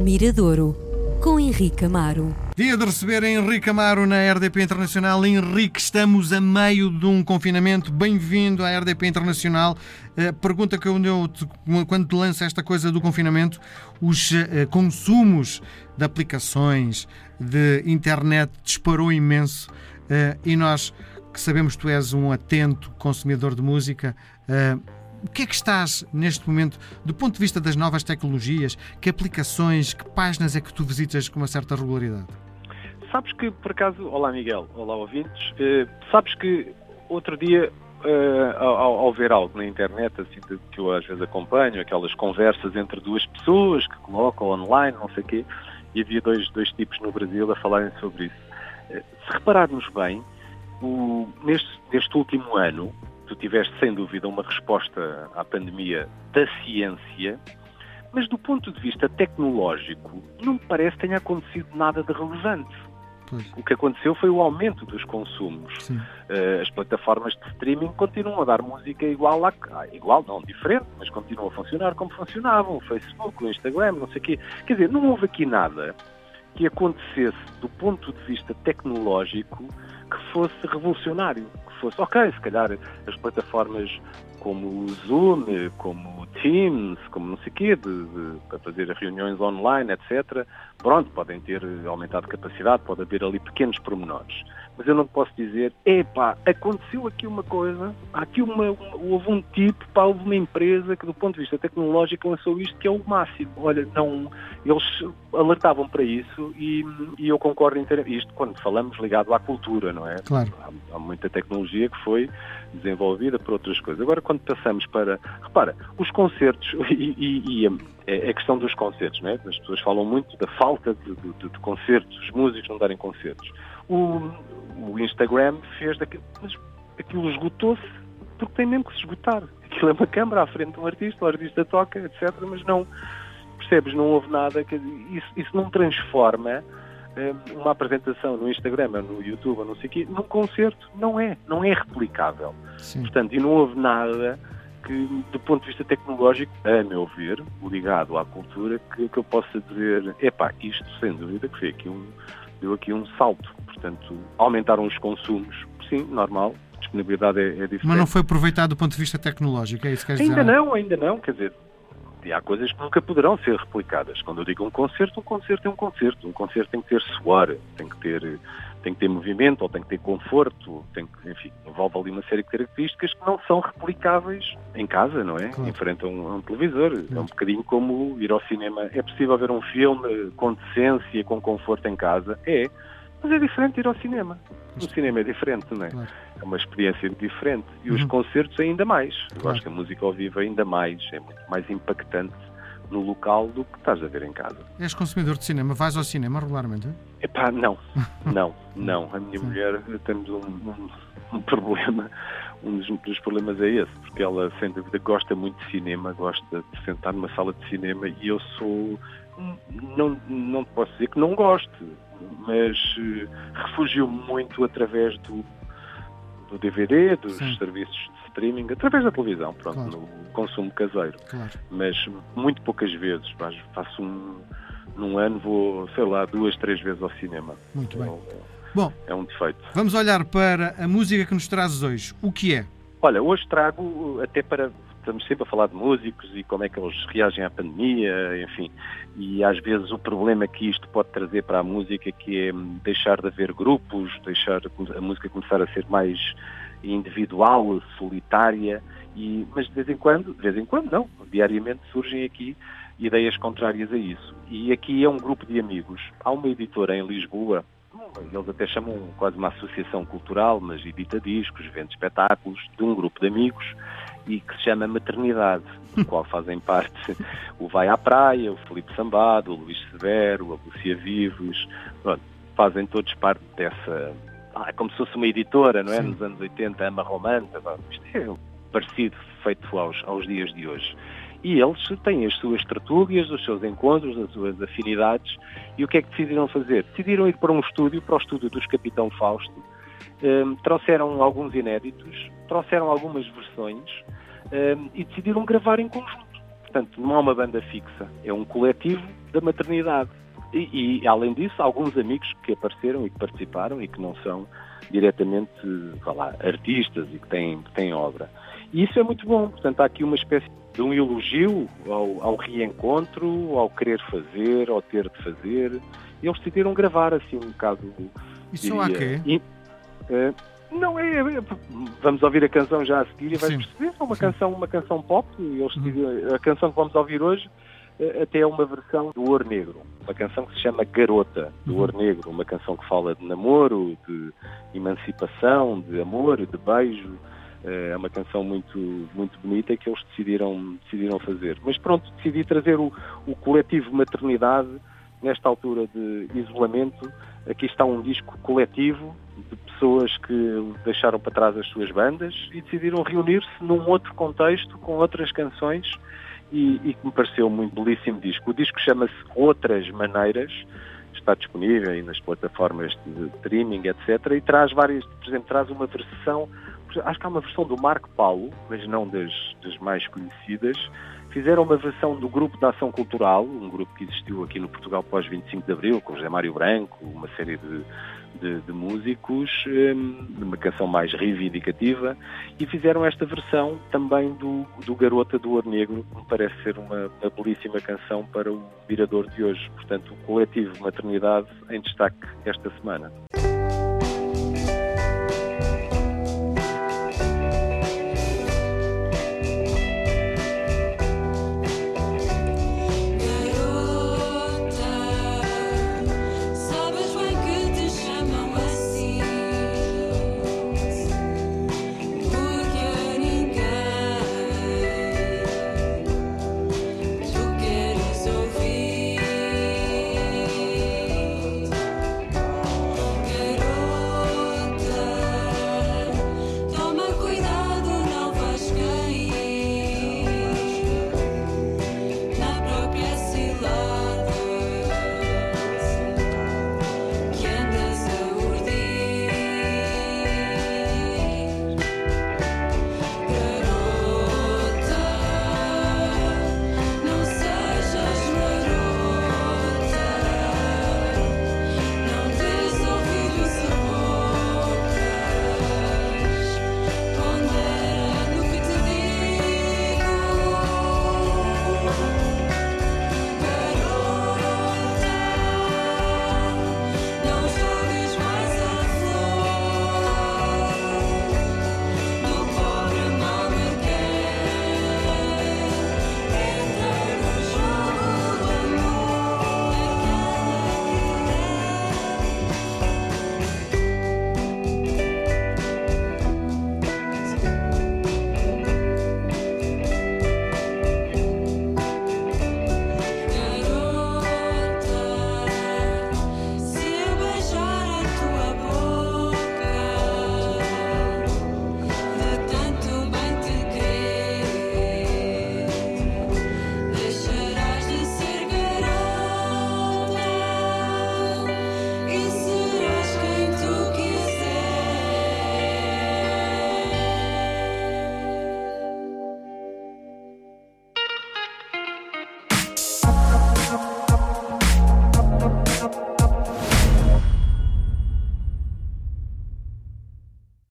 Miradouro, com Henrique Amaro. Dia de receber Henrique Amaro na RDP Internacional. Henrique, estamos a meio de um confinamento. Bem-vindo à RDP Internacional. Uh, pergunta que eu, quando te lança esta coisa do confinamento, os uh, consumos de aplicações, de internet disparou imenso uh, e nós que sabemos que tu és um atento consumidor de música, o que é que estás neste momento, do ponto de vista das novas tecnologias, que aplicações, que páginas é que tu visitas com uma certa regularidade? Sabes que, por acaso, olá Miguel, olá ouvintes, uh, sabes que outro dia, uh, ao, ao, ver algo na internet, assim, que eu às vezes acompanho, aquelas conversas entre duas pessoas que colocam online, não sei o quê, e havia dois, dois tipos no Brasil a falarem sobre isso. Uh, se repararmos bem, o, neste, neste último ano, tu tiveste sem dúvida uma resposta à pandemia da ciência, mas do ponto de vista tecnológico, não me parece que tenha acontecido nada de relevante. Pois. O que aconteceu foi o aumento dos consumos. Uh, as plataformas de streaming continuam a dar música igual a, igual não, diferente, mas continuam a funcionar como funcionavam, o Facebook, o Instagram, não sei o quê. Quer dizer, não houve aqui nada que acontecesse do ponto de vista tecnológico que fosse revolucionário, que fosse, ok, se calhar as plataformas como o Zoom, como o Teams, como não sei o quê, de, de, para fazer reuniões online, etc. Pronto, podem ter aumentado capacidade, pode haver ali pequenos pormenores mas eu não posso dizer, epá, aconteceu aqui uma coisa, aqui uma, houve um tipo, pá, houve uma empresa que do ponto de vista tecnológico lançou isto que é o máximo. Olha, não, eles alertavam para isso e, e eu concordo inteiramente. Isto quando falamos ligado à cultura, não é? Claro. Há, há, muita tecnologia que foi desenvolvida por outras coisas. Agora, quando passamos para, repara, os concertos e, e, e a, é, a, questão dos concertos, é? As pessoas falam muito da falta de, de, de concertos, os músicos não darem concertos. O, o Instagram fez daquilo, mas aquilo esgotou-se porque tem mesmo que se esgotar. Aquilo é uma câmara à frente de um artista, o artista toca, etc., mas não, percebes, não houve nada, isso, isso não transforma uma apresentação no Instagram, ou no YouTube, ou não sei o quê, num concerto, não é, não é replicável. Sim. Portanto, e não houve nada que, do ponto de vista tecnológico, a meu ver, ligado à cultura, que, que eu possa dizer, epá, isto sem dúvida que foi aqui um, deu aqui um salto. Portanto, aumentaram os consumos, sim, normal, disponibilidade é, é diferente. Mas não foi aproveitado do ponto de vista tecnológico, é isso que queres ainda dizer? Ainda não, ainda não, quer dizer, há coisas que nunca poderão ser replicadas. Quando eu digo um concerto, um concerto é um concerto. Um concerto tem que ter suor, tem que ter, tem que ter movimento, ou tem que ter conforto, tem que, enfim, envolve ali uma série de características que não são replicáveis em casa, não é? Claro. Em frente a um, a um televisor. Claro. É um bocadinho como ir ao cinema. É possível ver um filme com decência, com conforto em casa? É. Mas é diferente ir ao cinema. O cinema é diferente, não é? Claro. É uma experiência diferente. E os uhum. concertos ainda mais. Eu claro. acho que a música ao vivo é ainda mais, é muito mais impactante no local do que estás a ver em casa. És consumidor de cinema? Vais ao cinema regularmente? Epá, não. não, não. A minha Sim. mulher, temos um, um, um problema. Um dos, dos, problemas é esse, porque ela, sem dúvida, gosta muito de cinema, gosta de sentar numa sala de cinema e eu sou. Não, não posso dizer que não gosto mas uh, refugio-me muito através do, do DVD, dos Sim. serviços de streaming, através da televisão, pronto, claro. no consumo caseiro. Claro. Mas muito poucas vezes, faço um, num ano, vou, sei lá, duas, três vezes ao cinema. Muito bem. Então, Bom, é um defeito. Vamos olhar para a música que nos trazes hoje. O que é? Olha, hoje trago, até para estamos sempre a falar de músicos e como é que eles reagem à pandemia, enfim. E às vezes o problema que isto pode trazer para a música que é deixar de haver grupos, deixar a música começar a ser mais individual, solitária, e, mas de vez em quando, de vez em quando não, diariamente surgem aqui ideias contrárias a isso. E aqui é um grupo de amigos. Há uma editora em Lisboa, eles até chamam quase uma associação cultural, mas edita discos, vende espetáculos, de um grupo de amigos, e que se chama Maternidade, do qual fazem parte o Vai à Praia, o Felipe Sambado, o Luís Severo, a Lúcia Vivos, pronto, fazem todos parte dessa. Ah, como se fosse uma editora, não é? Sim. Nos anos 80, Ama Romanta, isto é parecido, feito aos, aos dias de hoje. E eles têm as suas tertúlias, os seus encontros, as suas afinidades. E o que é que decidiram fazer? Decidiram ir para um estúdio, para o estúdio dos Capitão Fausto, um, trouxeram alguns inéditos, trouxeram algumas versões um, e decidiram gravar em conjunto. Portanto, não há uma banda fixa, é um coletivo da maternidade. E, e, além disso, alguns amigos que apareceram e que participaram e que não são diretamente, lá, artistas e que têm, que têm obra. E isso é muito bom, portanto, há aqui uma espécie de um elogio ao, ao reencontro, ao querer fazer, ao ter de fazer. E eles decidiram gravar assim um bocado. Isso diria, há quê? E, uh, não é, é, Vamos ouvir a canção já a seguir e vais perceber. É uma canção, uma canção pop. E eles uhum. A canção que vamos ouvir hoje eh, até é uma versão do Ouro Negro, uma canção que se chama Garota, do Ouro uhum. Negro, uma canção que fala de namoro, de emancipação, de amor, de beijo. Eh, é uma canção muito, muito bonita que eles decidiram, decidiram fazer. Mas pronto, decidi trazer o, o coletivo Maternidade nesta altura de isolamento. Aqui está um disco coletivo de pessoas que deixaram para trás as suas bandas e decidiram reunir-se num outro contexto, com outras canções e, e que me pareceu muito belíssimo disco. O disco chama-se Outras Maneiras, está disponível aí nas plataformas de streaming, etc. E traz várias, por exemplo, traz uma versão, acho que há uma versão do Marco Paulo, mas não das, das mais conhecidas. Fizeram uma versão do Grupo de Ação Cultural, um grupo que existiu aqui no Portugal pós 25 de Abril, com José Mário Branco, uma série de de, de músicos, um, de uma canção mais reivindicativa, e fizeram esta versão também do, do Garota do Ouro Negro, que me parece ser uma, uma belíssima canção para o Virador de hoje. Portanto, o coletivo Maternidade em destaque esta semana.